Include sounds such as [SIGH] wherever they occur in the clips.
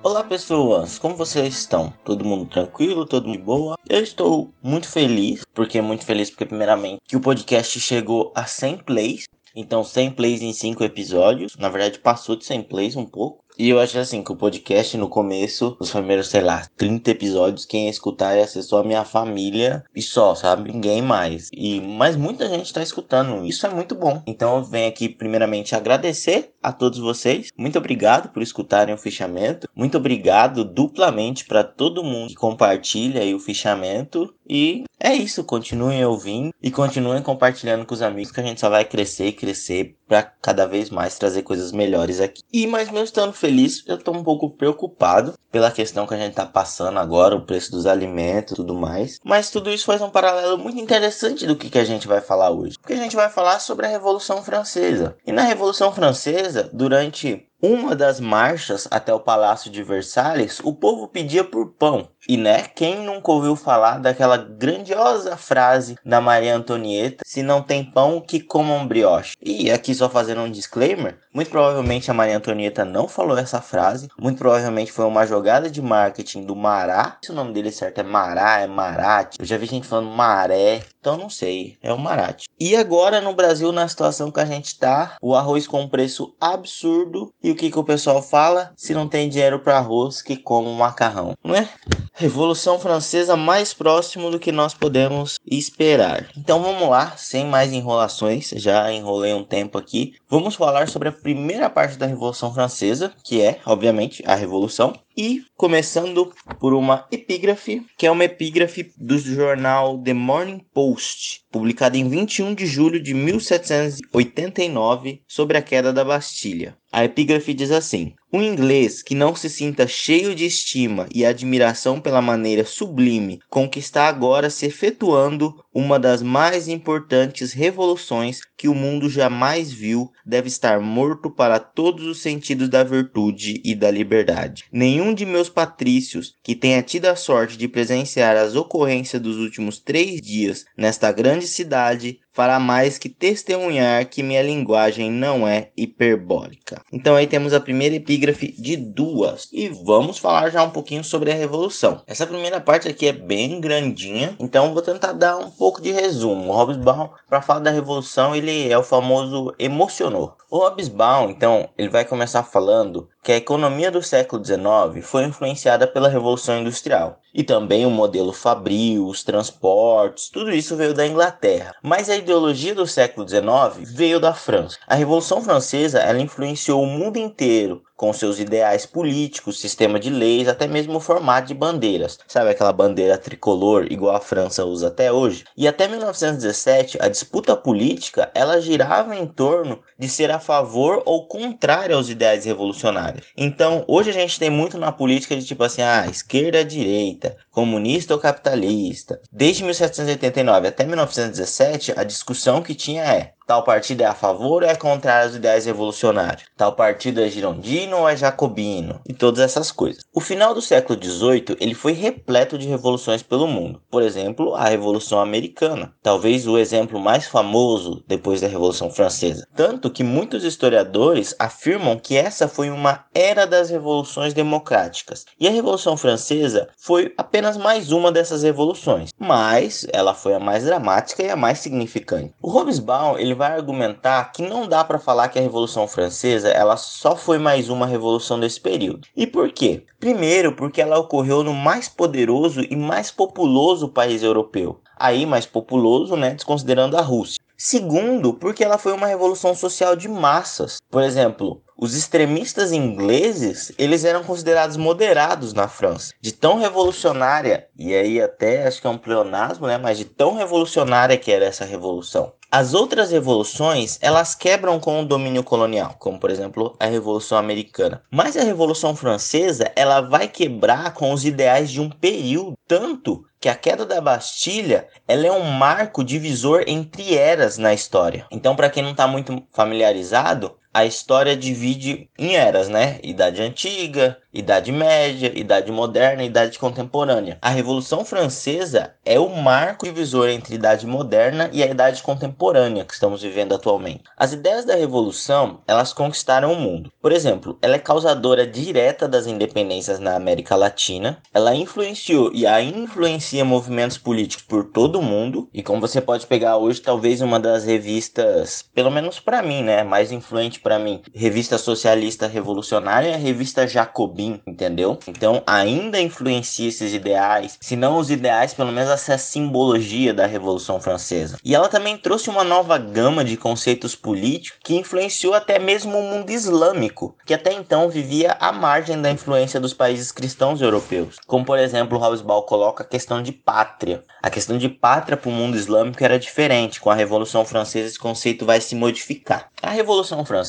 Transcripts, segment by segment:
Olá pessoas, como vocês estão? Todo mundo tranquilo? Todo mundo boa? Eu estou muito feliz, porque muito feliz porque primeiramente que o podcast chegou a 100 plays. Então 100 plays em 5 episódios, na verdade passou de 100 plays um pouco. E eu acho assim que o podcast no começo, os primeiros, sei lá, 30 episódios, quem ia escutar ia ser só a minha família e só, sabe? Ninguém mais. E mas muita gente tá escutando. Isso é muito bom. Então eu venho aqui primeiramente agradecer a todos vocês. Muito obrigado por escutarem o fichamento. Muito obrigado duplamente para todo mundo que compartilha aí o fichamento. E é isso, continuem ouvindo e continuem compartilhando com os amigos que a gente só vai crescer e crescer para cada vez mais trazer coisas melhores aqui. E mais mesmo estando feliz, eu tô um pouco preocupado pela questão que a gente tá passando agora, o preço dos alimentos e tudo mais. Mas tudo isso faz um paralelo muito interessante do que, que a gente vai falar hoje. Porque a gente vai falar sobre a Revolução Francesa. E na Revolução Francesa, durante uma das marchas até o Palácio de Versalhes, o povo pedia por pão. E né, quem nunca ouviu falar daquela grandiosa frase da Maria Antonieta: se não tem pão, que comam brioche? E aqui só fazendo um disclaimer, muito provavelmente a Maria Antonieta não falou essa frase, muito provavelmente foi uma jogada de marketing do Mará. Se o nome dele certo é Mará, é Marate. Eu já vi gente falando Maré, então não sei, é o Marate. E agora no Brasil, na situação que a gente tá, o arroz com um preço absurdo o que, que o pessoal fala? Se não tem dinheiro para arroz, que come um macarrão, não é? Revolução Francesa mais próximo do que nós podemos esperar. Então vamos lá, sem mais enrolações, já enrolei um tempo aqui. Vamos falar sobre a primeira parte da Revolução Francesa, que é, obviamente, a Revolução. E começando por uma epígrafe, que é uma epígrafe do jornal The Morning Post, publicada em 21 de julho de 1789, sobre a queda da Bastilha. A epígrafe diz assim: Um inglês que não se sinta cheio de estima e admiração pela maneira sublime com que está agora se efetuando uma das mais importantes revoluções que o mundo jamais viu, deve estar morto para todos os sentidos da virtude e da liberdade. Nenhum de meus patrícios que tenha tido a sorte de presenciar as ocorrências dos últimos três dias nesta grande cidade fará mais que testemunhar que minha linguagem não é hiperbólica. Então aí temos a primeira epígrafe de duas e vamos falar já um pouquinho sobre a revolução. Essa primeira parte aqui é bem grandinha, então vou tentar dar um pouco de resumo. O Hobsbawm, para falar da revolução, ele é o famoso emocionou. O Hobsbawm, então, ele vai começar falando que a economia do século XIX foi influenciada pela Revolução Industrial. E também o modelo fabril, os transportes, tudo isso veio da Inglaterra. Mas a ideologia do século XIX veio da França. A Revolução Francesa ela influenciou o mundo inteiro com seus ideais políticos, sistema de leis, até mesmo o formato de bandeiras. Sabe aquela bandeira tricolor igual a França usa até hoje? E até 1917, a disputa política ela girava em torno de ser a favor ou contrário aos ideais revolucionários. Então, hoje a gente tem muito na política de tipo assim, ah, esquerda, direita, comunista ou capitalista. Desde 1789 até 1917, a discussão que tinha é Tal partido é a favor ou é contrário aos ideais revolucionários? Tal partido é girondino ou é jacobino? E todas essas coisas. O final do século XVIII ele foi repleto de revoluções pelo mundo. Por exemplo, a Revolução Americana. Talvez o exemplo mais famoso depois da Revolução Francesa. Tanto que muitos historiadores afirmam que essa foi uma era das revoluções democráticas. E a Revolução Francesa foi apenas mais uma dessas revoluções. Mas ela foi a mais dramática e a mais significante. O Hobsbawm ele vai argumentar que não dá para falar que a Revolução Francesa ela só foi mais uma revolução desse período. E por quê? Primeiro, porque ela ocorreu no mais poderoso e mais populoso país europeu. Aí mais populoso, né, desconsiderando a Rússia. Segundo, porque ela foi uma revolução social de massas. Por exemplo, os extremistas ingleses, eles eram considerados moderados na França. De tão revolucionária, e aí até acho que é um pleonasmo, né, mas de tão revolucionária que era essa revolução. As outras revoluções, elas quebram com o domínio colonial, como por exemplo a Revolução Americana. Mas a Revolução Francesa, ela vai quebrar com os ideais de um período, tanto que a queda da Bastilha ela é um marco divisor entre eras na história. Então, para quem não está muito familiarizado, a história divide em eras, né? Idade Antiga, Idade Média, Idade Moderna e Idade Contemporânea. A Revolução Francesa é o marco divisor entre a Idade Moderna e a Idade Contemporânea que estamos vivendo atualmente. As ideias da Revolução, elas conquistaram o mundo. Por exemplo, ela é causadora direta das independências na América Latina, ela influenciou e ainda influencia movimentos políticos por todo o mundo, e como você pode pegar hoje, talvez uma das revistas, pelo menos para mim, né, mais influente para mim, revista socialista revolucionária é a revista Jacobin entendeu? Então ainda influencia esses ideais, se não os ideais, pelo menos essa simbologia da Revolução Francesa. E ela também trouxe uma nova gama de conceitos políticos que influenciou até mesmo o mundo islâmico, que até então vivia à margem da influência dos países cristãos europeus. Como por exemplo, Hobsbawm coloca a questão de pátria. A questão de pátria para o mundo islâmico era diferente. Com a Revolução Francesa esse conceito vai se modificar. A Revolução Francesa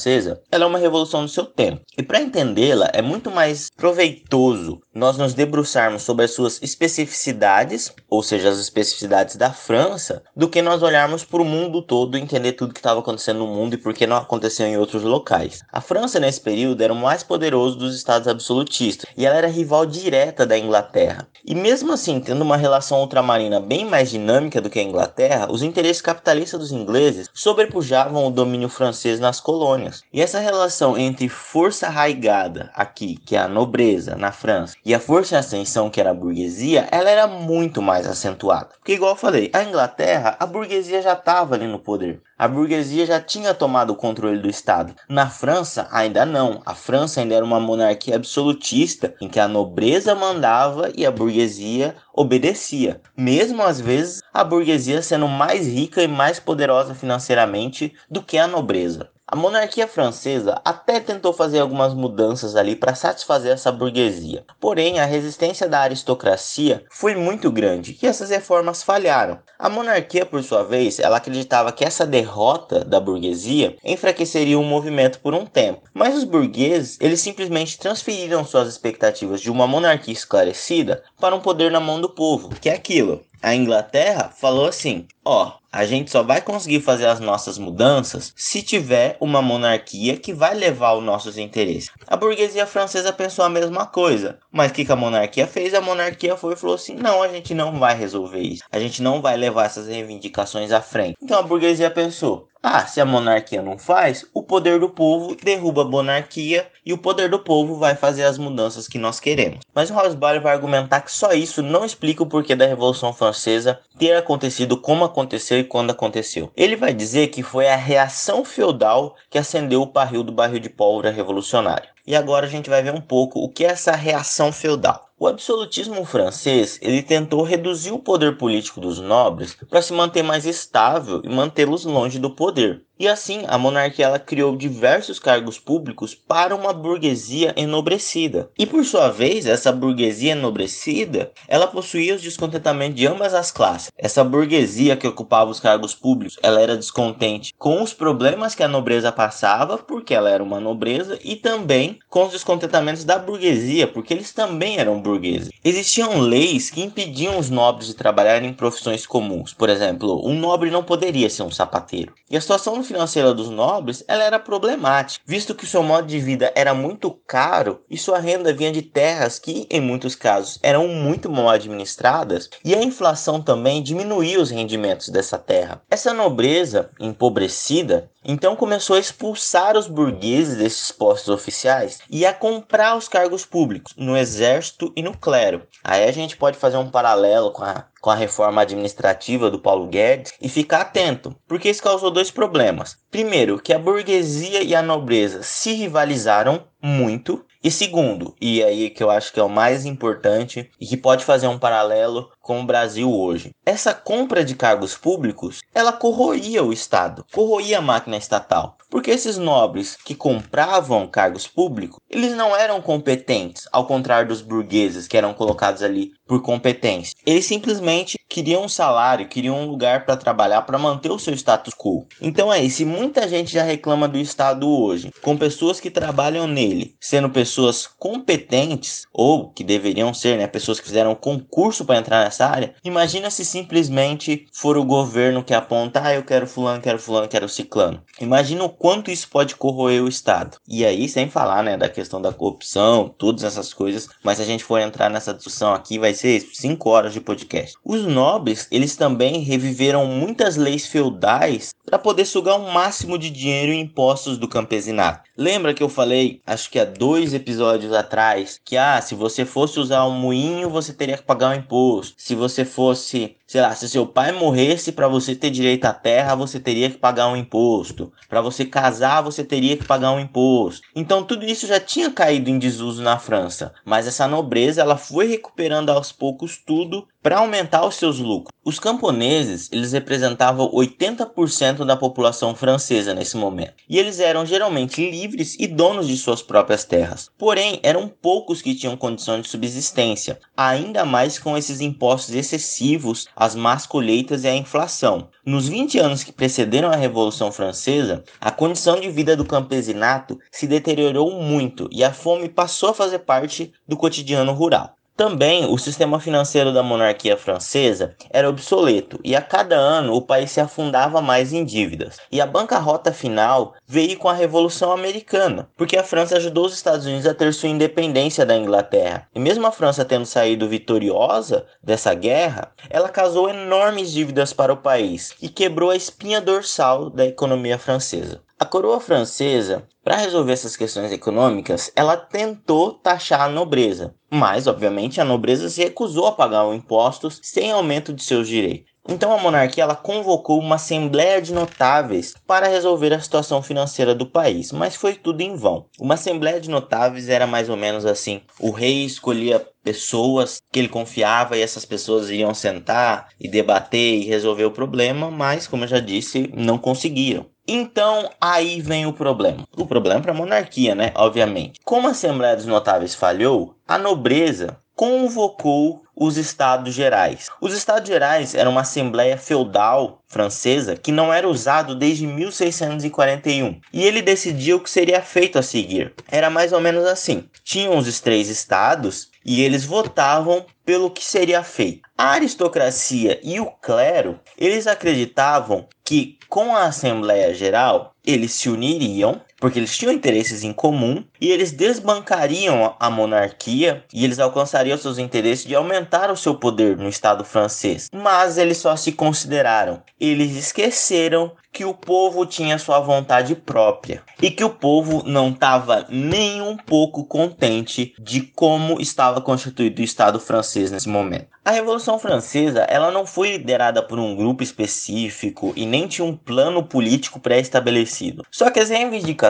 ela é uma revolução do seu tempo. E para entendê-la é muito mais proveitoso nós nos debruçarmos sobre as suas especificidades, ou seja, as especificidades da França, do que nós olharmos para o mundo todo e entender tudo que estava acontecendo no mundo e por que não aconteceu em outros locais. A França, nesse período, era o mais poderoso dos estados absolutistas e ela era rival direta da Inglaterra. E mesmo assim, tendo uma relação ultramarina bem mais dinâmica do que a Inglaterra, os interesses capitalistas dos ingleses sobrepujavam o domínio francês nas colônias. E essa relação entre força arraigada aqui, que é a nobreza na França, a força em ascensão, que era a burguesia, ela era muito mais acentuada. Porque, igual eu falei, a Inglaterra, a burguesia já estava ali no poder. A burguesia já tinha tomado o controle do Estado. Na França, ainda não. A França ainda era uma monarquia absolutista, em que a nobreza mandava e a burguesia obedecia. Mesmo às vezes, a burguesia sendo mais rica e mais poderosa financeiramente do que a nobreza. A monarquia francesa até tentou fazer algumas mudanças ali para satisfazer essa burguesia. Porém, a resistência da aristocracia foi muito grande e essas reformas falharam. A monarquia, por sua vez, ela acreditava que essa derrota da burguesia enfraqueceria o movimento por um tempo. Mas os burgueses, eles simplesmente transferiram suas expectativas de uma monarquia esclarecida para um poder na mão do povo, que é aquilo. A Inglaterra falou assim: ó, a gente só vai conseguir fazer as nossas mudanças se tiver uma monarquia que vai levar os nossos interesses. A burguesia francesa pensou a mesma coisa, mas o que, que a monarquia fez? A monarquia foi e falou assim: não, a gente não vai resolver isso, a gente não vai levar essas reivindicações à frente. Então a burguesia pensou: ah, se a monarquia não faz, o poder do povo derruba a monarquia e o poder do povo vai fazer as mudanças que nós queremos. Mas o Hobsbawm vai argumentar que só isso não explica o porquê da Revolução Francesa ter acontecido como aconteceu e quando aconteceu. Ele vai dizer que foi a reação feudal que acendeu o barril do barril de pólvora revolucionário. E agora a gente vai ver um pouco o que é essa reação feudal. O absolutismo francês ele tentou reduzir o poder político dos nobres para se manter mais estável e mantê-los longe do poder. E assim, a monarquia ela criou diversos cargos públicos para uma burguesia enobrecida. E por sua vez, essa burguesia enobrecida, ela possuía os descontentamentos de ambas as classes. Essa burguesia que ocupava os cargos públicos, ela era descontente com os problemas que a nobreza passava, porque ela era uma nobreza, e também com os descontentamentos da burguesia, porque eles também eram burgueses. Existiam leis que impediam os nobres de trabalhar em profissões comuns. Por exemplo, um nobre não poderia ser um sapateiro. E a situação financeira dos nobres ela era problemática, visto que seu modo de vida era muito caro e sua renda vinha de terras que, em muitos casos, eram muito mal administradas, e a inflação também diminuía os rendimentos dessa terra. Essa nobreza empobrecida então começou a expulsar os burgueses desses postos oficiais e a comprar os cargos públicos no exército e no clero. Aí a gente pode fazer um paralelo com a com a reforma administrativa do Paulo Guedes e ficar atento, porque isso causou dois problemas. Primeiro, que a burguesia e a nobreza se rivalizaram muito, e segundo, e aí que eu acho que é o mais importante e que pode fazer um paralelo com o Brasil hoje. Essa compra de cargos públicos, ela corroía o Estado, corroía a máquina estatal. Porque esses nobres que compravam cargos públicos, eles não eram competentes, ao contrário dos burgueses que eram colocados ali por competência. Eles simplesmente queriam um salário, queriam um lugar para trabalhar para manter o seu status quo. Então é isso, muita gente já reclama do Estado hoje, com pessoas que trabalham nele ele, sendo pessoas competentes, ou que deveriam ser, né, pessoas que fizeram concurso para entrar nessa área, imagina se simplesmente for o governo que aponta, ah, eu quero fulano, quero fulano, quero ciclano. Imagina o quanto isso pode corroer o Estado. E aí, sem falar, né, da questão da corrupção, todas essas coisas, mas se a gente for entrar nessa discussão aqui, vai ser 5 horas de podcast. Os nobres, eles também reviveram muitas leis feudais para poder sugar o um máximo de dinheiro e impostos do campesinato. Lembra que eu falei, acho que há dois episódios atrás, que ah, se você fosse usar um moinho, você teria que pagar um imposto. Se você fosse, sei lá, se seu pai morresse para você ter direito à terra, você teria que pagar um imposto. Para você casar, você teria que pagar um imposto. Então tudo isso já tinha caído em desuso na França, mas essa nobreza ela foi recuperando aos poucos tudo para aumentar os seus lucros. Os camponeses, eles representavam 80% da população francesa nesse momento, e eles eram geralmente livres e donos de suas próprias terras. Porém, eram poucos que tinham condição de subsistência, ainda mais com esses impostos excessivos, as más colheitas e a inflação. Nos 20 anos que precederam a Revolução Francesa, a condição de vida do campesinato se deteriorou muito e a fome passou a fazer parte do cotidiano rural. Também o sistema financeiro da monarquia francesa era obsoleto e a cada ano o país se afundava mais em dívidas. E a bancarrota final veio com a Revolução Americana, porque a França ajudou os Estados Unidos a ter sua independência da Inglaterra. E mesmo a França tendo saído vitoriosa dessa guerra, ela causou enormes dívidas para o país e quebrou a espinha dorsal da economia francesa. A coroa francesa, para resolver essas questões econômicas, ela tentou taxar a nobreza, mas obviamente a nobreza se recusou a pagar os impostos sem aumento de seus direitos. Então a monarquia ela convocou uma assembleia de notáveis para resolver a situação financeira do país, mas foi tudo em vão. Uma assembleia de notáveis era mais ou menos assim: o rei escolhia pessoas que ele confiava e essas pessoas iam sentar e debater e resolver o problema, mas como eu já disse, não conseguiram. Então aí vem o problema. O problema para a monarquia, né? Obviamente. Como a Assembleia dos Notáveis falhou, a nobreza convocou os Estados Gerais. Os Estados Gerais eram uma assembleia feudal francesa que não era usado desde 1641 e ele decidiu o que seria feito a seguir. Era mais ou menos assim: tinham os três estados e eles votavam pelo que seria feito. A aristocracia e o clero, eles acreditavam que com a Assembleia Geral eles se uniriam porque eles tinham interesses em comum e eles desbancariam a monarquia e eles alcançariam seus interesses de aumentar o seu poder no Estado francês. Mas eles só se consideraram. Eles esqueceram que o povo tinha sua vontade própria e que o povo não estava nem um pouco contente de como estava constituído o Estado francês nesse momento. A Revolução Francesa, ela não foi liderada por um grupo específico e nem tinha um plano político pré-estabelecido. Só que as reivindicações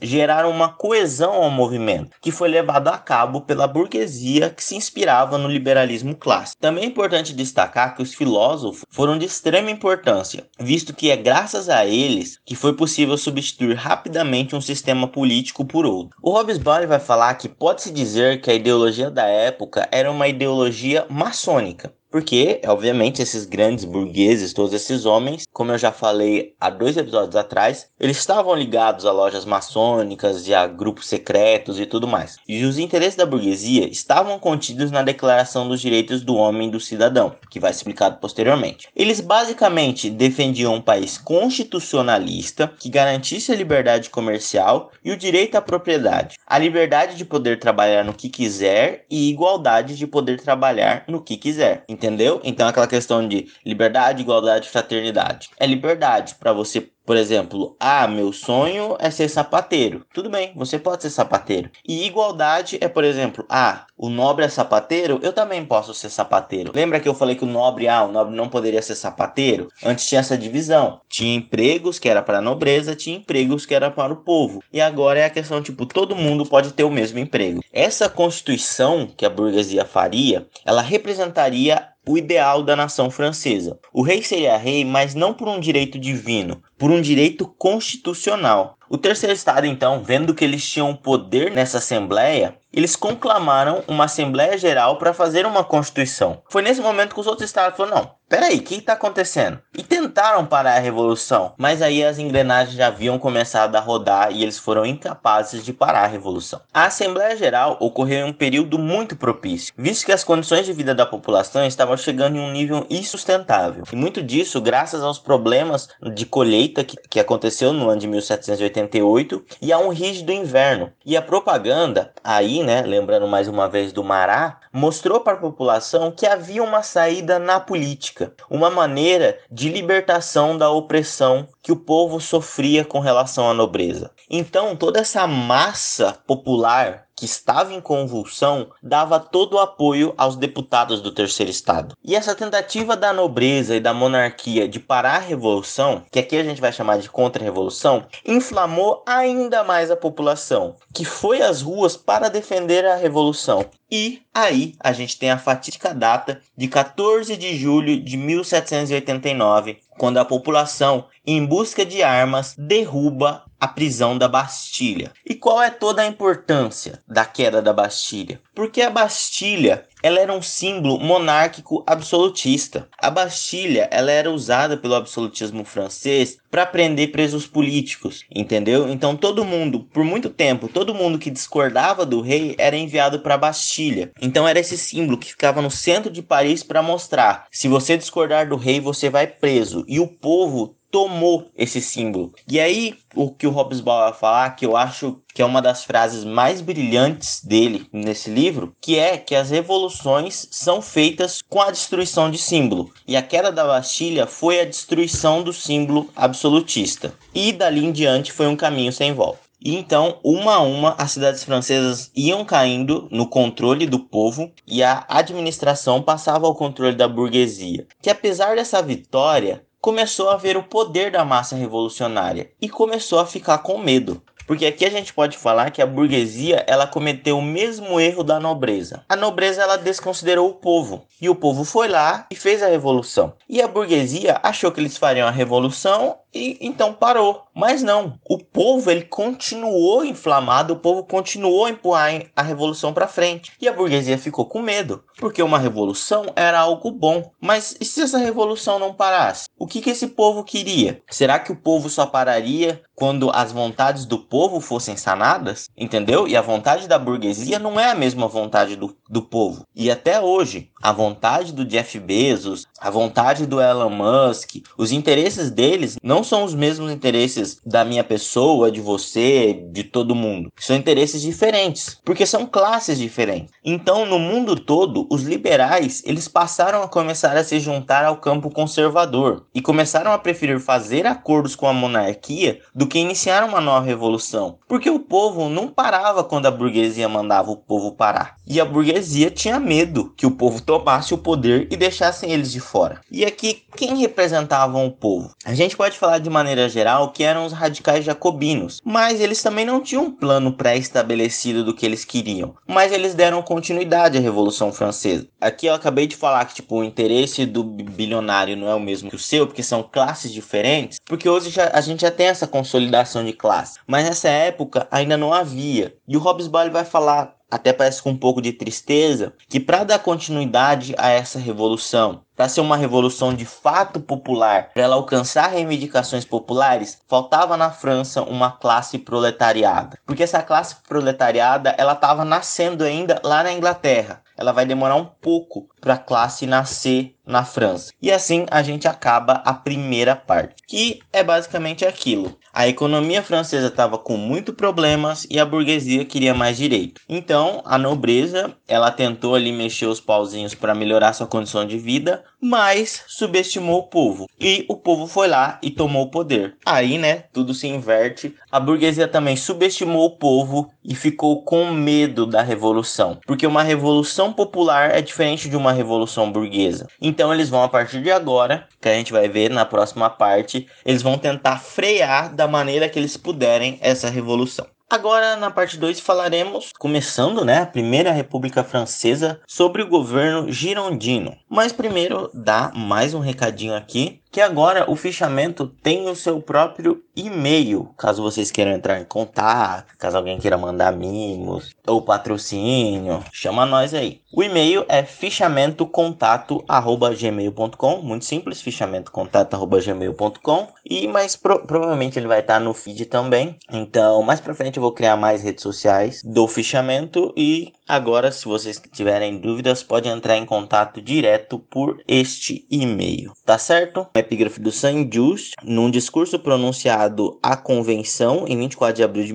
geraram uma coesão ao movimento, que foi levado a cabo pela burguesia que se inspirava no liberalismo clássico. Também é importante destacar que os filósofos foram de extrema importância, visto que é graças a eles que foi possível substituir rapidamente um sistema político por outro. O Hobbes vai falar que pode-se dizer que a ideologia da época era uma ideologia maçônica. Porque, obviamente, esses grandes burgueses, todos esses homens, como eu já falei há dois episódios atrás, eles estavam ligados a lojas maçônicas e a grupos secretos e tudo mais. E os interesses da burguesia estavam contidos na Declaração dos Direitos do Homem e do Cidadão, que vai ser explicado posteriormente. Eles basicamente defendiam um país constitucionalista que garantisse a liberdade comercial e o direito à propriedade, a liberdade de poder trabalhar no que quiser e igualdade de poder trabalhar no que quiser. Então aquela questão de liberdade, igualdade, fraternidade. É liberdade para você por exemplo, ah, meu sonho é ser sapateiro. Tudo bem, você pode ser sapateiro. E igualdade é, por exemplo, ah, o nobre é sapateiro, eu também posso ser sapateiro. Lembra que eu falei que o nobre, ah, o nobre não poderia ser sapateiro? Antes tinha essa divisão. Tinha empregos que era para a nobreza, tinha empregos que era para o povo. E agora é a questão, tipo, todo mundo pode ter o mesmo emprego. Essa constituição que a burguesia faria, ela representaria o ideal da nação francesa. O rei seria rei, mas não por um direito divino, por um direito constitucional. O terceiro estado, então, vendo que eles tinham poder nessa assembleia, eles conclamaram uma Assembleia Geral para fazer uma Constituição. Foi nesse momento que os outros estados falaram: não, peraí, o que está acontecendo? E tentaram parar a Revolução, mas aí as engrenagens já haviam começado a rodar e eles foram incapazes de parar a Revolução. A Assembleia Geral ocorreu em um período muito propício, visto que as condições de vida da população estavam chegando em um nível insustentável. E muito disso graças aos problemas de colheita que, que aconteceu no ano de 1788 e a um rígido inverno. E a propaganda, aí né, lembrando mais uma vez do Mará, mostrou para a população que havia uma saída na política, uma maneira de libertação da opressão que o povo sofria com relação à nobreza. Então, toda essa massa popular que estava em convulsão, dava todo o apoio aos deputados do terceiro estado. E essa tentativa da nobreza e da monarquia de parar a revolução, que aqui a gente vai chamar de contra-revolução, inflamou ainda mais a população, que foi às ruas para defender a revolução. E aí a gente tem a fatídica data de 14 de julho de 1789, quando a população, em busca de armas, derruba a prisão da Bastilha. E qual é toda a importância da queda da Bastilha? Porque a Bastilha ela era um símbolo monárquico absolutista. A Bastilha ela era usada pelo absolutismo francês para prender presos políticos, entendeu? Então todo mundo, por muito tempo, todo mundo que discordava do rei era enviado para a Bastilha. Então era esse símbolo que ficava no centro de Paris para mostrar: se você discordar do rei, você vai preso. E o povo tomou esse símbolo. E aí, o que o Hobsbawm vai falar, que eu acho que é uma das frases mais brilhantes dele nesse livro, que é que as revoluções são feitas com a destruição de símbolo. E a queda da Bastilha foi a destruição do símbolo absolutista. E dali em diante foi um caminho sem volta. E então, uma a uma, as cidades francesas iam caindo no controle do povo e a administração passava ao controle da burguesia, que apesar dessa vitória, começou a ver o poder da massa revolucionária e começou a ficar com medo. Porque aqui a gente pode falar que a burguesia ela cometeu o mesmo erro da nobreza. A nobreza ela desconsiderou o povo e o povo foi lá e fez a revolução. E a burguesia achou que eles fariam a revolução e então parou. Mas não, o povo ele continuou inflamado, o povo continuou a empurrar a revolução para frente. E a burguesia ficou com medo, porque uma revolução era algo bom. Mas e se essa revolução não parasse? O que, que esse povo queria? Será que o povo só pararia quando as vontades do povo fossem sanadas? Entendeu? E a vontade da burguesia não é a mesma vontade do, do povo. E até hoje, a vontade do Jeff Bezos, a vontade do Elon Musk, os interesses deles não são os mesmos interesses da minha pessoa, de você, de todo mundo. São interesses diferentes, porque são classes diferentes. Então, no mundo todo, os liberais, eles passaram a começar a se juntar ao campo conservador e começaram a preferir fazer acordos com a monarquia do que iniciar uma nova revolução, porque o povo não parava quando a burguesia mandava o povo parar. E a burguesia tinha medo que o povo tomasse o poder e deixassem eles de fora. E aqui, quem representavam o povo? A gente pode falar de maneira geral que eram os radicais jacobinos, mas eles também não tinham um plano pré-estabelecido do que eles queriam, mas eles deram continuidade à Revolução Francesa. Aqui eu acabei de falar que tipo o interesse do bilionário não é o mesmo que o seu, porque são classes diferentes, porque hoje já, a gente já tem essa consolidação de classe, mas nessa época ainda não havia. E o Hobbes vai falar até parece com um pouco de tristeza, que para dar continuidade a essa revolução, para ser uma revolução de fato popular, para ela alcançar reivindicações populares, faltava na França uma classe proletariada. Porque essa classe proletariada, ela estava nascendo ainda lá na Inglaterra. Ela vai demorar um pouco para a classe nascer na França. E assim a gente acaba a primeira parte, que é basicamente aquilo. A economia francesa estava com muitos problemas e a burguesia queria mais direito. Então, a nobreza, ela tentou ali mexer os pauzinhos para melhorar sua condição de vida, mas subestimou o povo. E o povo foi lá e tomou o poder. Aí, né, tudo se inverte. A burguesia também subestimou o povo e ficou com medo da revolução, porque uma revolução popular é diferente de uma revolução burguesa. Então, eles vão a partir de agora, que a gente vai ver na próxima parte, eles vão tentar frear da maneira que eles puderem essa revolução. Agora, na parte 2, falaremos, começando né, a Primeira República Francesa, sobre o governo girondino. Mas primeiro, dá mais um recadinho aqui, que agora o fichamento tem o seu próprio e-mail, caso vocês queiram entrar em contato, caso alguém queira mandar mimos ou patrocínio, chama nós aí. O e-mail é fichamentocontato@gmail.com, muito simples, fichamentocontato@gmail.com e mas pro, provavelmente ele vai estar no feed também. Então, mais para frente eu vou criar mais redes sociais do fichamento e agora se vocês tiverem dúvidas, podem entrar em contato direto por este e-mail, tá certo? O epígrafe do Saint-Just, num discurso pronunciado à convenção em 24 de abril de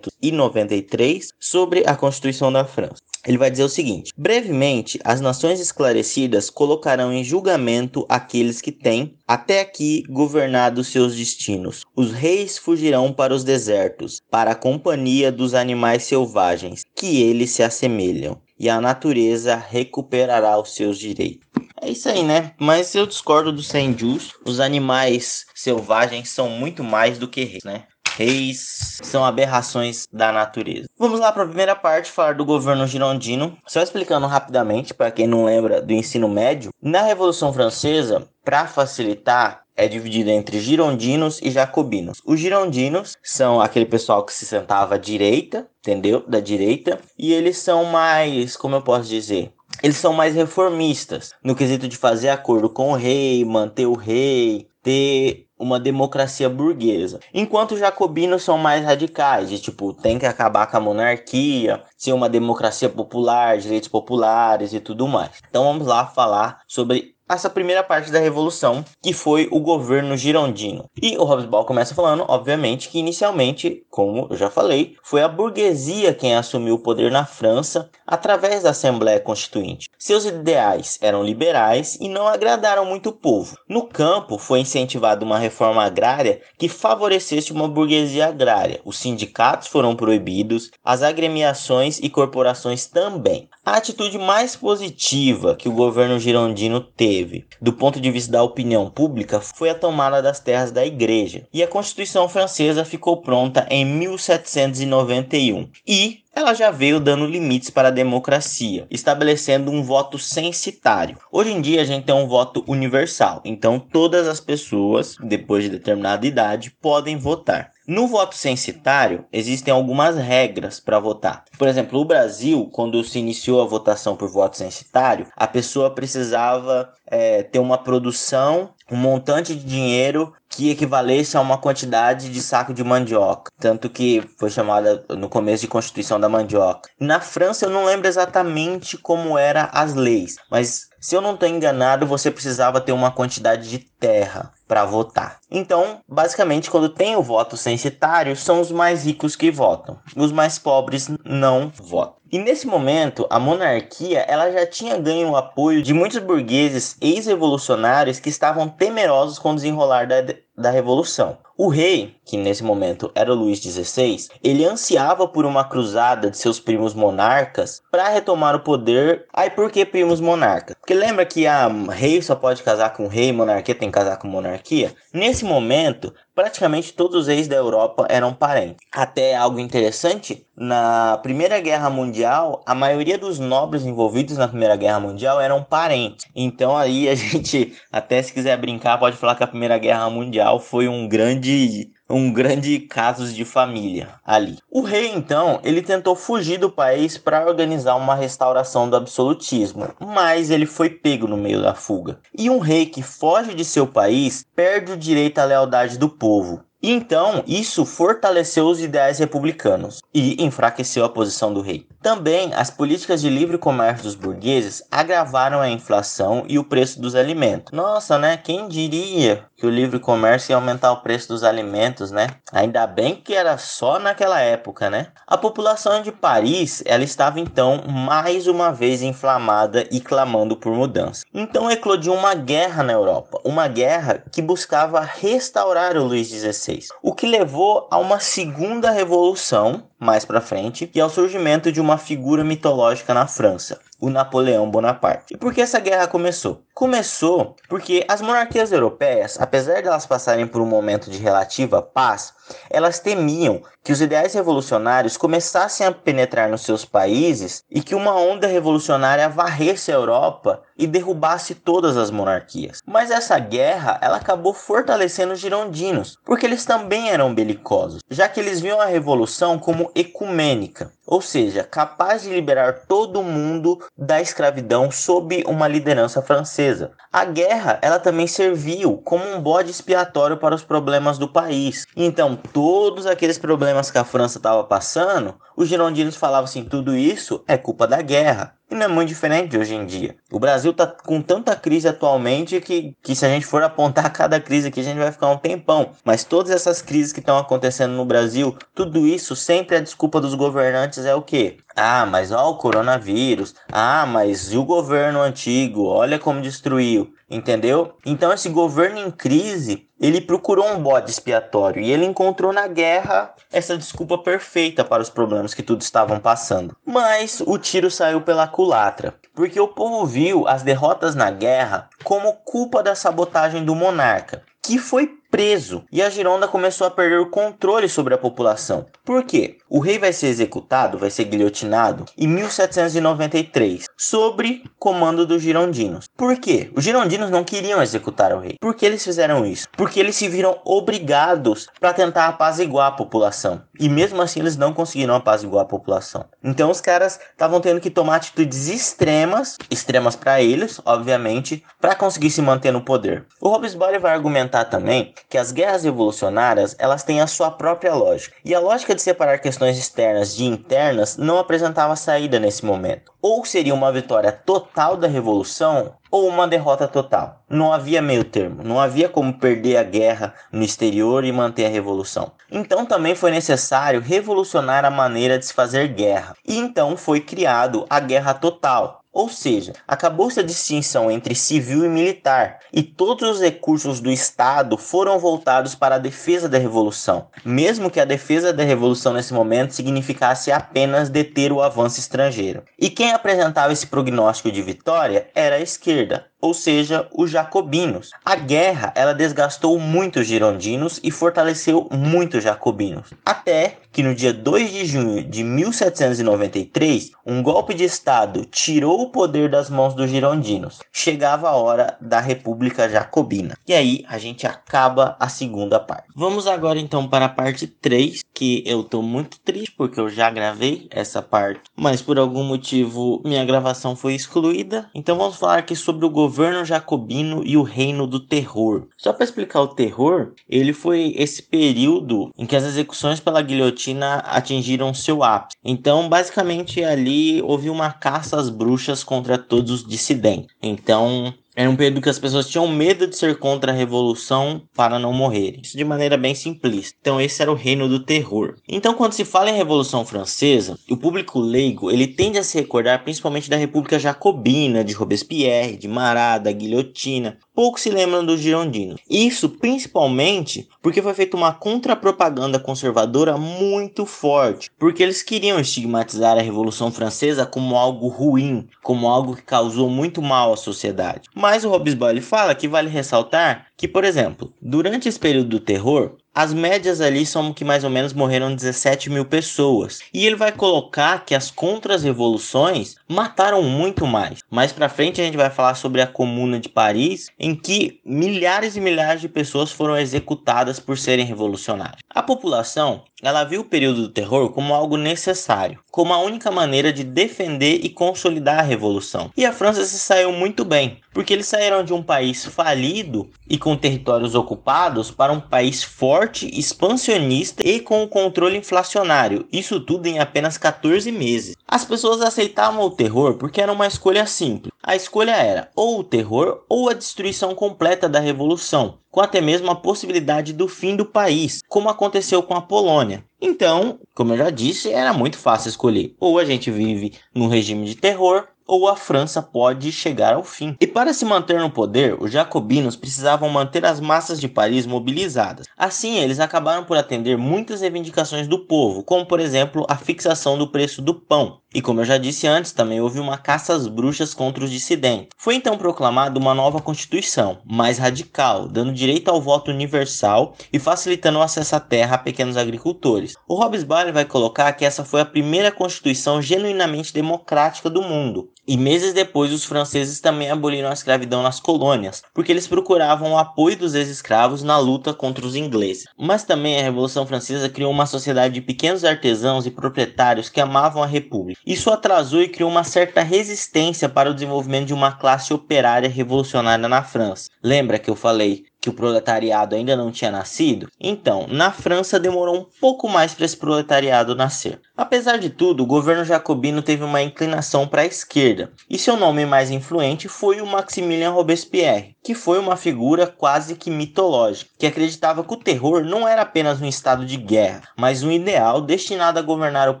1793 sobre a Constituição da França. Ele vai dizer o seguinte: brevemente, as nações esclarecidas colocarão em julgamento aqueles que têm, até aqui, governado seus destinos. Os reis fugirão para os desertos, para a companhia dos animais selvagens, que eles se assemelham, e a natureza recuperará os seus direitos. É isso aí, né? Mas eu discordo do sem justo. Os animais selvagens são muito mais do que reis, né? Reis são aberrações da natureza. Vamos lá para a primeira parte, falar do governo girondino. Só explicando rapidamente, para quem não lembra do ensino médio, na Revolução Francesa, para facilitar, é dividido entre girondinos e jacobinos. Os girondinos são aquele pessoal que se sentava à direita, entendeu? Da direita, e eles são mais, como eu posso dizer, eles são mais reformistas no quesito de fazer acordo com o rei, manter o rei, ter uma democracia burguesa. Enquanto os jacobinos são mais radicais, de tipo, tem que acabar com a monarquia, ser uma democracia popular, direitos populares e tudo mais. Então vamos lá falar sobre essa primeira parte da revolução, que foi o governo girondino. E o Hobsbawm começa falando, obviamente, que inicialmente, como eu já falei, foi a burguesia quem assumiu o poder na França através da Assembleia Constituinte. Seus ideais eram liberais e não agradaram muito o povo. No campo, foi incentivada uma reforma agrária que favorecesse uma burguesia agrária. Os sindicatos foram proibidos, as agremiações e corporações também. A atitude mais positiva que o governo girondino teve, do ponto de vista da opinião pública, foi a tomada das terras da igreja. E a Constituição Francesa ficou pronta em 1791. E ela já veio dando limites para a democracia, estabelecendo um voto censitário. Hoje em dia a gente tem um voto universal, então todas as pessoas, depois de determinada idade, podem votar. No voto censitário, existem algumas regras para votar. Por exemplo, o Brasil, quando se iniciou a votação por voto censitário, a pessoa precisava é, ter uma produção, um montante de dinheiro que equivalesse a uma quantidade de saco de mandioca. Tanto que foi chamada no começo de Constituição da Mandioca. Na França, eu não lembro exatamente como eram as leis, mas se eu não estou enganado, você precisava ter uma quantidade de terra para votar. Então, basicamente, quando tem o voto censitário, são os mais ricos que votam. Os mais pobres não votam. E nesse momento, a monarquia ela já tinha ganho o apoio de muitos burgueses ex-revolucionários que estavam temerosos com o desenrolar da, da revolução. O rei, que nesse momento era o Luís XVI, ele ansiava por uma cruzada de seus primos monarcas para retomar o poder. Aí por que primos monarcas? Porque lembra que a rei só pode casar com rei, monarquia tem que casar com monarquia? Nesse momento, praticamente todos os reis da Europa eram parentes. Até algo interessante, na Primeira Guerra Mundial, a maioria dos nobres envolvidos na Primeira Guerra Mundial eram parentes. Então aí a [LAUGHS] gente, até se quiser brincar, pode falar que a Primeira Guerra Mundial foi um grande um grande caso de família ali. O rei então, ele tentou fugir do país para organizar uma restauração do absolutismo, mas ele foi pego no meio da fuga. E um rei que foge de seu país perde o direito à lealdade do povo. Então, isso fortaleceu os ideais republicanos e enfraqueceu a posição do rei. Também, as políticas de livre comércio dos burgueses agravaram a inflação e o preço dos alimentos. Nossa, né? Quem diria que o livre comércio ia aumentar o preço dos alimentos, né? Ainda bem que era só naquela época, né? A população de Paris, ela estava então mais uma vez inflamada e clamando por mudança. Então eclodiu uma guerra na Europa, uma guerra que buscava restaurar o Luís XVI, o que levou a uma segunda revolução mais para frente e ao surgimento de uma figura mitológica na França, o Napoleão Bonaparte. E por que essa guerra começou? Começou porque as monarquias europeias, apesar de elas passarem por um momento de relativa paz, elas temiam que os ideais revolucionários começassem a penetrar nos seus países e que uma onda revolucionária varresse a Europa e derrubasse todas as monarquias. Mas essa guerra, ela acabou fortalecendo os girondinos, porque eles também eram belicosos, já que eles viam a revolução como ecumênica, ou seja, capaz de liberar todo mundo da escravidão sob uma liderança francesa. A guerra, ela também serviu como um bode expiatório para os problemas do país. Então, todos aqueles problemas que a França estava passando, os girondinos falavam assim: tudo isso é culpa da guerra. E não é muito diferente hoje em dia. O Brasil está com tanta crise atualmente que, que se a gente for apontar [LAUGHS] cada crise aqui, a gente vai ficar um tempão. Mas todas essas crises que estão acontecendo no Brasil, tudo isso sempre a desculpa dos governantes é o quê? Ah, mas ó o coronavírus. Ah, mas e o governo antigo? Olha como destruiu entendeu? Então esse governo em crise, ele procurou um bode expiatório e ele encontrou na guerra essa desculpa perfeita para os problemas que tudo estavam passando. Mas o tiro saiu pela culatra, porque o povo viu as derrotas na guerra como culpa da sabotagem do monarca, que foi preso e a Gironda começou a perder o controle sobre a população. Por quê? O rei vai ser executado, vai ser guilhotinado em 1793, sobre comando dos girondinos. Por quê? Os girondinos não queriam executar o rei. Por que eles fizeram isso? Porque eles se viram obrigados para tentar apaziguar a população. E mesmo assim eles não conseguiram apaziguar a população. Então os caras estavam tendo que tomar atitudes extremas, extremas para eles, obviamente, para conseguir se manter no poder. O Robespierre vai argumentar também que as guerras revolucionárias elas têm a sua própria lógica. E a lógica de separar questões externas de internas não apresentava saída nesse momento. Ou seria uma vitória total da revolução ou uma derrota total. Não havia meio termo, não havia como perder a guerra no exterior e manter a revolução. Então também foi necessário revolucionar a maneira de se fazer guerra. E então foi criado a guerra total, ou seja, acabou-se a distinção entre civil e militar, e todos os recursos do Estado foram voltados para a defesa da revolução, mesmo que a defesa da revolução nesse momento significasse apenas deter o avanço estrangeiro. E quem apresentava esse prognóstico de vitória era a esquerda, ou seja, os jacobinos. A guerra ela desgastou muito os girondinos e fortaleceu muito os jacobinos. Até que no dia 2 de junho de 1793, um golpe de Estado tirou o poder das mãos dos girondinos. Chegava a hora da República Jacobina. E aí a gente acaba a segunda parte. Vamos agora então para a parte 3, que eu tô muito triste porque eu já gravei essa parte, mas por algum motivo minha gravação foi excluída. Então vamos falar aqui sobre o governo governo jacobino e o reino do terror. Só para explicar o terror, ele foi esse período em que as execuções pela guilhotina atingiram seu ápice. Então, basicamente ali houve uma caça às bruxas contra todos os dissidentes. Então, era um período que as pessoas tinham medo de ser contra a revolução para não morrerem. Isso de maneira bem simplista. Então esse era o reino do terror. Então quando se fala em Revolução Francesa, o público leigo ele tende a se recordar principalmente da República Jacobina, de Robespierre, de Marat, da guilhotina. Poucos se lembram dos girondinos. Isso principalmente porque foi feita uma contrapropaganda conservadora muito forte, porque eles queriam estigmatizar a Revolução Francesa como algo ruim, como algo que causou muito mal à sociedade. Mas o Robespierre fala que vale ressaltar que, por exemplo, durante esse período do terror, as médias ali são que mais ou menos morreram 17 mil pessoas. E ele vai colocar que as contras-revoluções mataram muito mais. Mais pra frente a gente vai falar sobre a Comuna de Paris, em que milhares e milhares de pessoas foram executadas por serem revolucionários. A população, ela viu o período do terror como algo necessário, como a única maneira de defender e consolidar a revolução. E a França se saiu muito bem, porque eles saíram de um país falido e com territórios ocupados para um país forte, expansionista e com o controle inflacionário. Isso tudo em apenas 14 meses. As pessoas aceitavam o terror porque era uma escolha simples. A escolha era ou o terror ou a destruição completa da revolução, com até mesmo a possibilidade do fim do país, como aconteceu com a Polônia. Então, como eu já disse, era muito fácil escolher. Ou a gente vive num regime de terror, ou a França pode chegar ao fim. E para se manter no poder, os jacobinos precisavam manter as massas de Paris mobilizadas. Assim, eles acabaram por atender muitas reivindicações do povo, como por exemplo a fixação do preço do pão. E como eu já disse antes, também houve uma caça às bruxas contra os dissidentes. Foi então proclamada uma nova constituição, mais radical, dando direito ao voto universal e facilitando o acesso à terra a pequenos agricultores. O Hobbes Ball vai colocar que essa foi a primeira constituição genuinamente democrática do mundo, e meses depois, os franceses também aboliram a escravidão nas colônias, porque eles procuravam o apoio dos ex-escravos na luta contra os ingleses. Mas também a Revolução Francesa criou uma sociedade de pequenos artesãos e proprietários que amavam a República. Isso atrasou e criou uma certa resistência para o desenvolvimento de uma classe operária revolucionária na França. Lembra que eu falei que o proletariado ainda não tinha nascido? Então, na França demorou um pouco mais para esse proletariado nascer. Apesar de tudo, o governo jacobino teve uma inclinação para a esquerda, e seu nome mais influente foi o Maximilien Robespierre, que foi uma figura quase que mitológica, que acreditava que o terror não era apenas um estado de guerra, mas um ideal destinado a governar o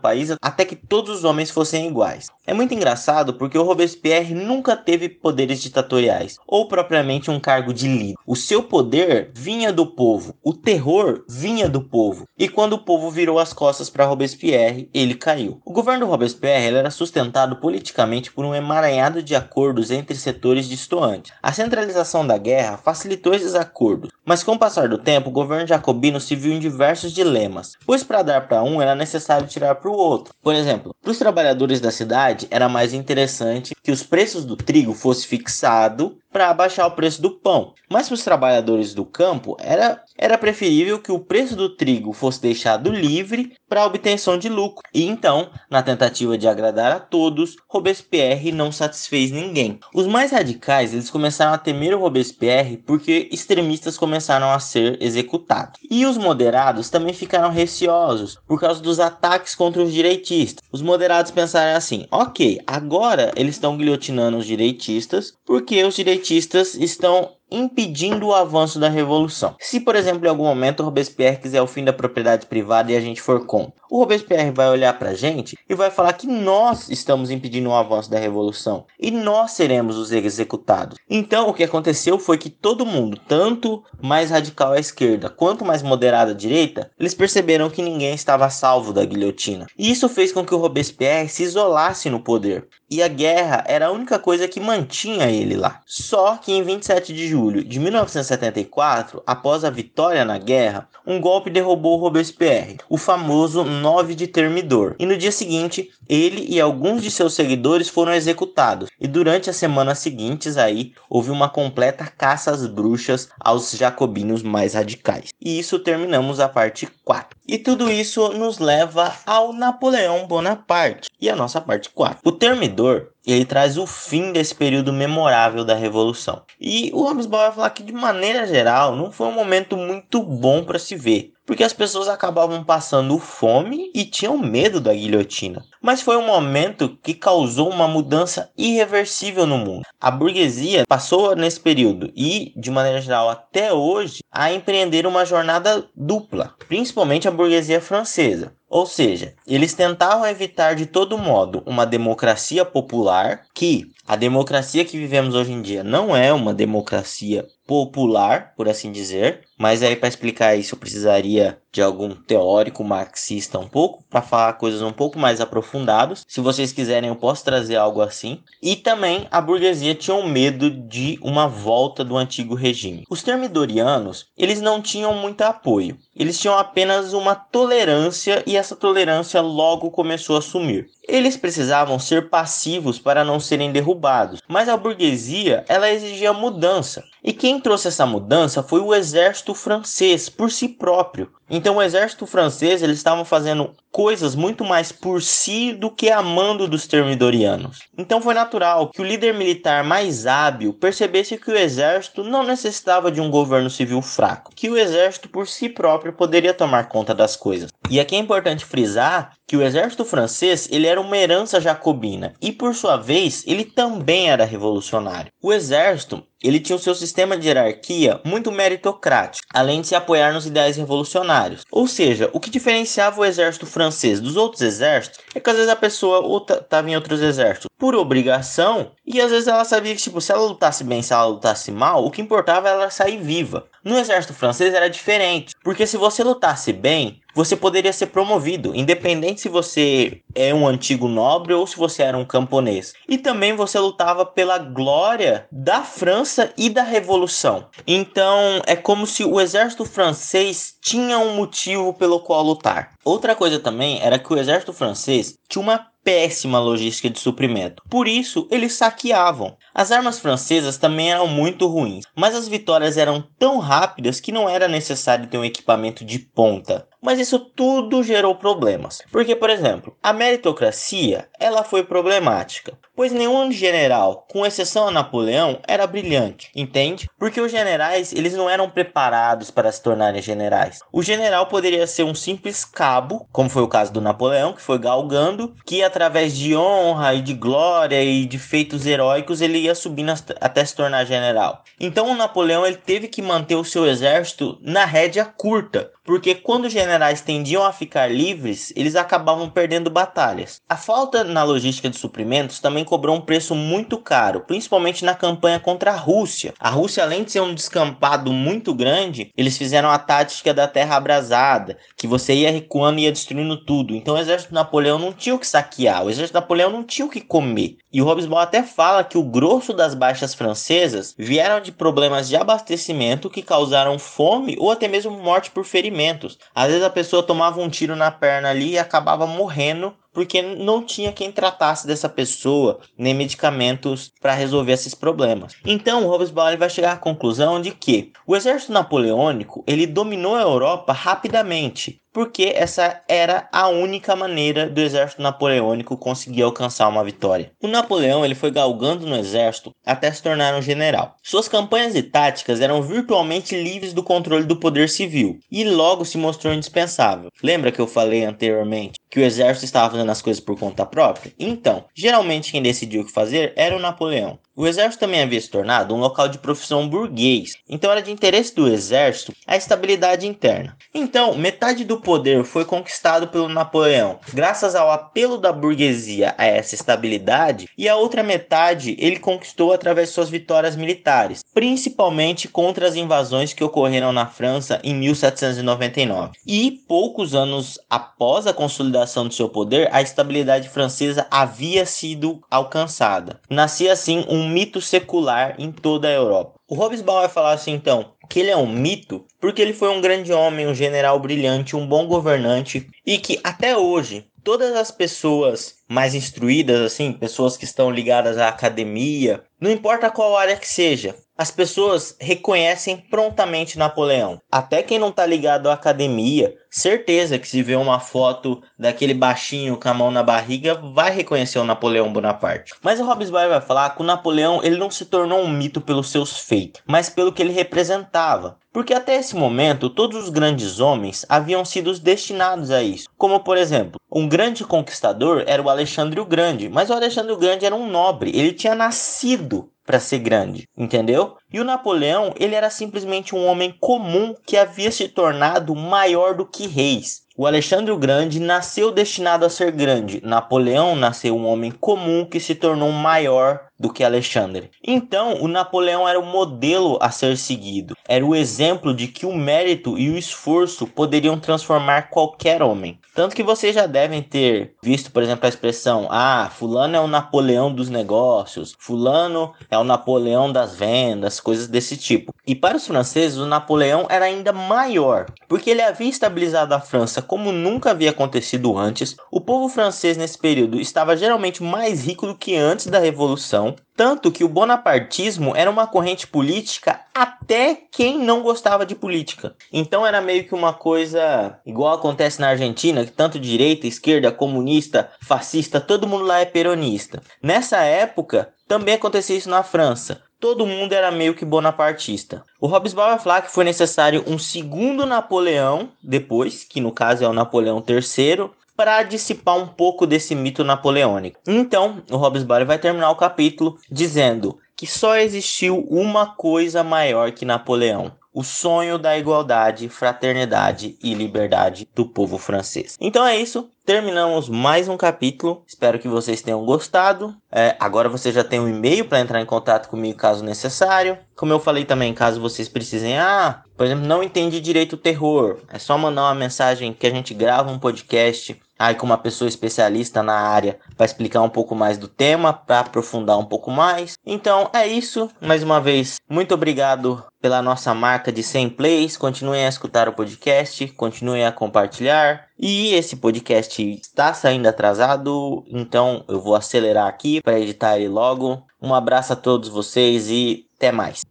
país até que todos os homens fossem iguais. É muito engraçado porque o Robespierre nunca teve poderes ditatoriais, ou propriamente um cargo de líder. O seu poder vinha do povo, o terror vinha do povo, e quando o povo virou as costas para Robespierre, ele caiu. O governo Robespierre era sustentado politicamente por um emaranhado de acordos entre setores distoantes. A centralização da guerra facilitou esses acordos, mas com o passar do tempo, o governo jacobino se viu em diversos dilemas, pois para dar para um era necessário tirar para o outro. Por exemplo, para os trabalhadores da cidade era mais interessante que os preços do trigo fossem fixados para abaixar o preço do pão. Mas para os trabalhadores do campo, era, era preferível que o preço do trigo fosse deixado livre para obtenção de lucro. E então, na tentativa de agradar a todos, Robespierre não satisfez ninguém. Os mais radicais eles começaram a temer o Robespierre porque extremistas começaram a ser executados. E os moderados também ficaram receosos por causa dos ataques contra os direitistas. Os moderados pensaram assim: ok, agora eles estão guilhotinando os direitistas porque os direitistas petistas estão impedindo o avanço da revolução. Se, por exemplo, em algum momento Robespierre quiser o fim da propriedade privada e a gente for contra, o Robespierre vai olhar para a gente e vai falar que nós estamos impedindo o avanço da revolução e nós seremos os executados. Então, o que aconteceu foi que todo mundo, tanto mais radical à esquerda quanto mais moderado à direita, eles perceberam que ninguém estava salvo da guilhotina. E isso fez com que o Robespierre se isolasse no poder. E a guerra era a única coisa que mantinha ele lá. Só que em 27 de julho de 1974, após a vitória na guerra, um golpe derrubou Robespierre, o famoso 9 de Termidor, e no dia seguinte, ele e alguns de seus seguidores foram executados. E durante as semanas seguintes aí, houve uma completa caça às bruxas aos jacobinos mais radicais. E isso terminamos a parte 4. E tudo isso nos leva ao Napoleão Bonaparte e a nossa parte 4. O Termidor ele traz o fim desse período memorável da Revolução. E o Hobsbawm vai falar que, de maneira geral, não foi um momento muito bom para se ver porque as pessoas acabavam passando fome e tinham medo da guilhotina. Mas foi um momento que causou uma mudança irreversível no mundo. A burguesia passou nesse período e, de maneira geral, até hoje, a empreender uma jornada dupla, principalmente a burguesia francesa. Ou seja, eles tentavam evitar de todo modo uma democracia popular, que a democracia que vivemos hoje em dia não é uma democracia popular, por assim dizer, mas aí para explicar isso eu precisaria de algum teórico marxista um pouco para falar coisas um pouco mais aprofundadas. Se vocês quiserem eu posso trazer algo assim. E também a burguesia tinha medo de uma volta do antigo regime. Os termidorianos, eles não tinham muito apoio. Eles tinham apenas uma tolerância e essa tolerância logo começou a sumir. Eles precisavam ser passivos para não serem derrubados, mas a burguesia ela exigia mudança. E quem trouxe essa mudança foi o exército francês por si próprio. Então o exército francês eles estavam fazendo coisas muito mais por si do que amando dos termidorianos. Então foi natural que o líder militar mais hábil percebesse que o exército não necessitava de um governo civil fraco, que o exército por si próprio poderia tomar conta das coisas. E aqui é importante frisar que o exército francês ele era uma herança jacobina e por sua vez ele também era revolucionário. O exército ele tinha o seu sistema de hierarquia muito meritocrático, além de se apoiar nos ideais revolucionários. Ou seja, o que diferenciava o exército francês dos outros exércitos é que às vezes a pessoa estava em outros exércitos por obrigação e às vezes ela sabia que tipo, se ela lutasse bem, se ela lutasse mal, o que importava era ela sair viva. No exército francês era diferente, porque se você lutasse bem, você poderia ser promovido, independente se você é um antigo nobre ou se você era um camponês. E também você lutava pela glória da França e da Revolução. Então é como se o exército francês tinha um motivo pelo qual lutar. Outra coisa também era que o exército francês tinha uma péssima logística de suprimento. Por isso, eles saqueavam. As armas francesas também eram muito ruins, mas as vitórias eram tão rápidas que não era necessário ter um equipamento de ponta. Mas isso tudo gerou problemas. Porque, por exemplo, a meritocracia, ela foi problemática, pois nenhum general, com exceção a Napoleão, era brilhante, entende? Porque os generais, eles não eram preparados para se tornarem generais. O general poderia ser um simples cabo, como foi o caso do Napoleão, que foi galgando, que através de honra e de glória e de feitos heróicos, ele ia subindo até se tornar general. Então o Napoleão ele teve que manter o seu exército na rédea curta, porque quando os generais tendiam a ficar livres, eles acabavam perdendo batalhas. A falta na logística de suprimentos também cobrou um preço muito caro, principalmente na campanha contra a Rússia. A Rússia, além de ser um descampado muito grande, eles fizeram a tática da terra abrasada, que você ia recuando e ia destruindo tudo. Então o exército Napoleão não tinha o que saquear, o exército Napoleão não tinha o que comer. E o Robespierre até fala que o grosso das baixas francesas vieram de problemas de abastecimento que causaram fome ou até mesmo morte por ferimentos. Às vezes a pessoa tomava um tiro na perna ali e acabava morrendo porque não tinha quem tratasse dessa pessoa, nem medicamentos para resolver esses problemas. Então, Robespierre vai chegar à conclusão de que o exército napoleônico ele dominou a Europa rapidamente porque essa era a única maneira do exército napoleônico conseguir alcançar uma vitória. O Napoleão ele foi galgando no exército até se tornar um general. Suas campanhas e táticas eram virtualmente livres do controle do poder civil e logo se mostrou indispensável. Lembra que eu falei anteriormente que o exército estava fazendo as coisas por conta própria? Então, geralmente quem decidiu o que fazer era o Napoleão. O exército também havia se tornado um local de profissão burguês, então era de interesse do exército a estabilidade interna. Então, metade do poder foi conquistado pelo Napoleão, graças ao apelo da burguesia a essa estabilidade, e a outra metade ele conquistou através de suas vitórias militares, principalmente contra as invasões que ocorreram na França em 1799. E poucos anos após a consolidação do seu poder, a estabilidade francesa havia sido alcançada. Nascia assim um mito secular em toda a Europa. O Hobsbawm vai falar assim então que ele é um mito porque ele foi um grande homem, um general brilhante, um bom governante e que até hoje todas as pessoas mais instruídas assim, pessoas que estão ligadas à academia, não importa qual área que seja, as pessoas reconhecem prontamente Napoleão. Até quem não está ligado à academia, certeza que se vê uma foto daquele baixinho com a mão na barriga, vai reconhecer o Napoleão Bonaparte. Mas o Robespierre vai falar que o Napoleão ele não se tornou um mito pelos seus feitos, mas pelo que ele representava. Porque até esse momento, todos os grandes homens haviam sido destinados a isso. Como, por exemplo, um grande conquistador era o Alexandre o Grande, mas o Alexandre o Grande era um nobre, ele tinha nascido para ser grande, entendeu? E o Napoleão, ele era simplesmente um homem comum que havia se tornado maior do que reis. O Alexandre o Grande nasceu destinado a ser grande. Napoleão nasceu um homem comum que se tornou maior do que Alexandre. Então, o Napoleão era o modelo a ser seguido, era o exemplo de que o mérito e o esforço poderiam transformar qualquer homem. Tanto que vocês já devem ter visto, por exemplo, a expressão: ah, Fulano é o Napoleão dos negócios, Fulano é o Napoleão das vendas, coisas desse tipo. E para os franceses, o Napoleão era ainda maior, porque ele havia estabilizado a França como nunca havia acontecido antes. O povo francês nesse período estava geralmente mais rico do que antes da Revolução tanto que o bonapartismo era uma corrente política até quem não gostava de política. Então era meio que uma coisa igual acontece na Argentina, que tanto direita, esquerda, comunista, fascista, todo mundo lá é peronista. Nessa época, também acontecia isso na França. Todo mundo era meio que bonapartista. O Robespierre vai falar que foi necessário um segundo Napoleão, depois, que no caso é o Napoleão III, para dissipar um pouco desse mito napoleônico. Então, o Robespierre vai terminar o capítulo dizendo que só existiu uma coisa maior que Napoleão: o sonho da igualdade, fraternidade e liberdade do povo francês. Então é isso. Terminamos mais um capítulo. Espero que vocês tenham gostado. É, agora você já tem um e-mail para entrar em contato comigo caso necessário. Como eu falei também, caso vocês precisem, ah, por exemplo, não entendi direito o terror. É só mandar uma mensagem que a gente grava um podcast aí com uma pessoa especialista na área para explicar um pouco mais do tema, para aprofundar um pouco mais. Então é isso. Mais uma vez, muito obrigado pela nossa marca de 100 plays. Continuem a escutar o podcast, continuem a compartilhar. E esse podcast está saindo atrasado, então eu vou acelerar aqui para editar ele logo. Um abraço a todos vocês e até mais.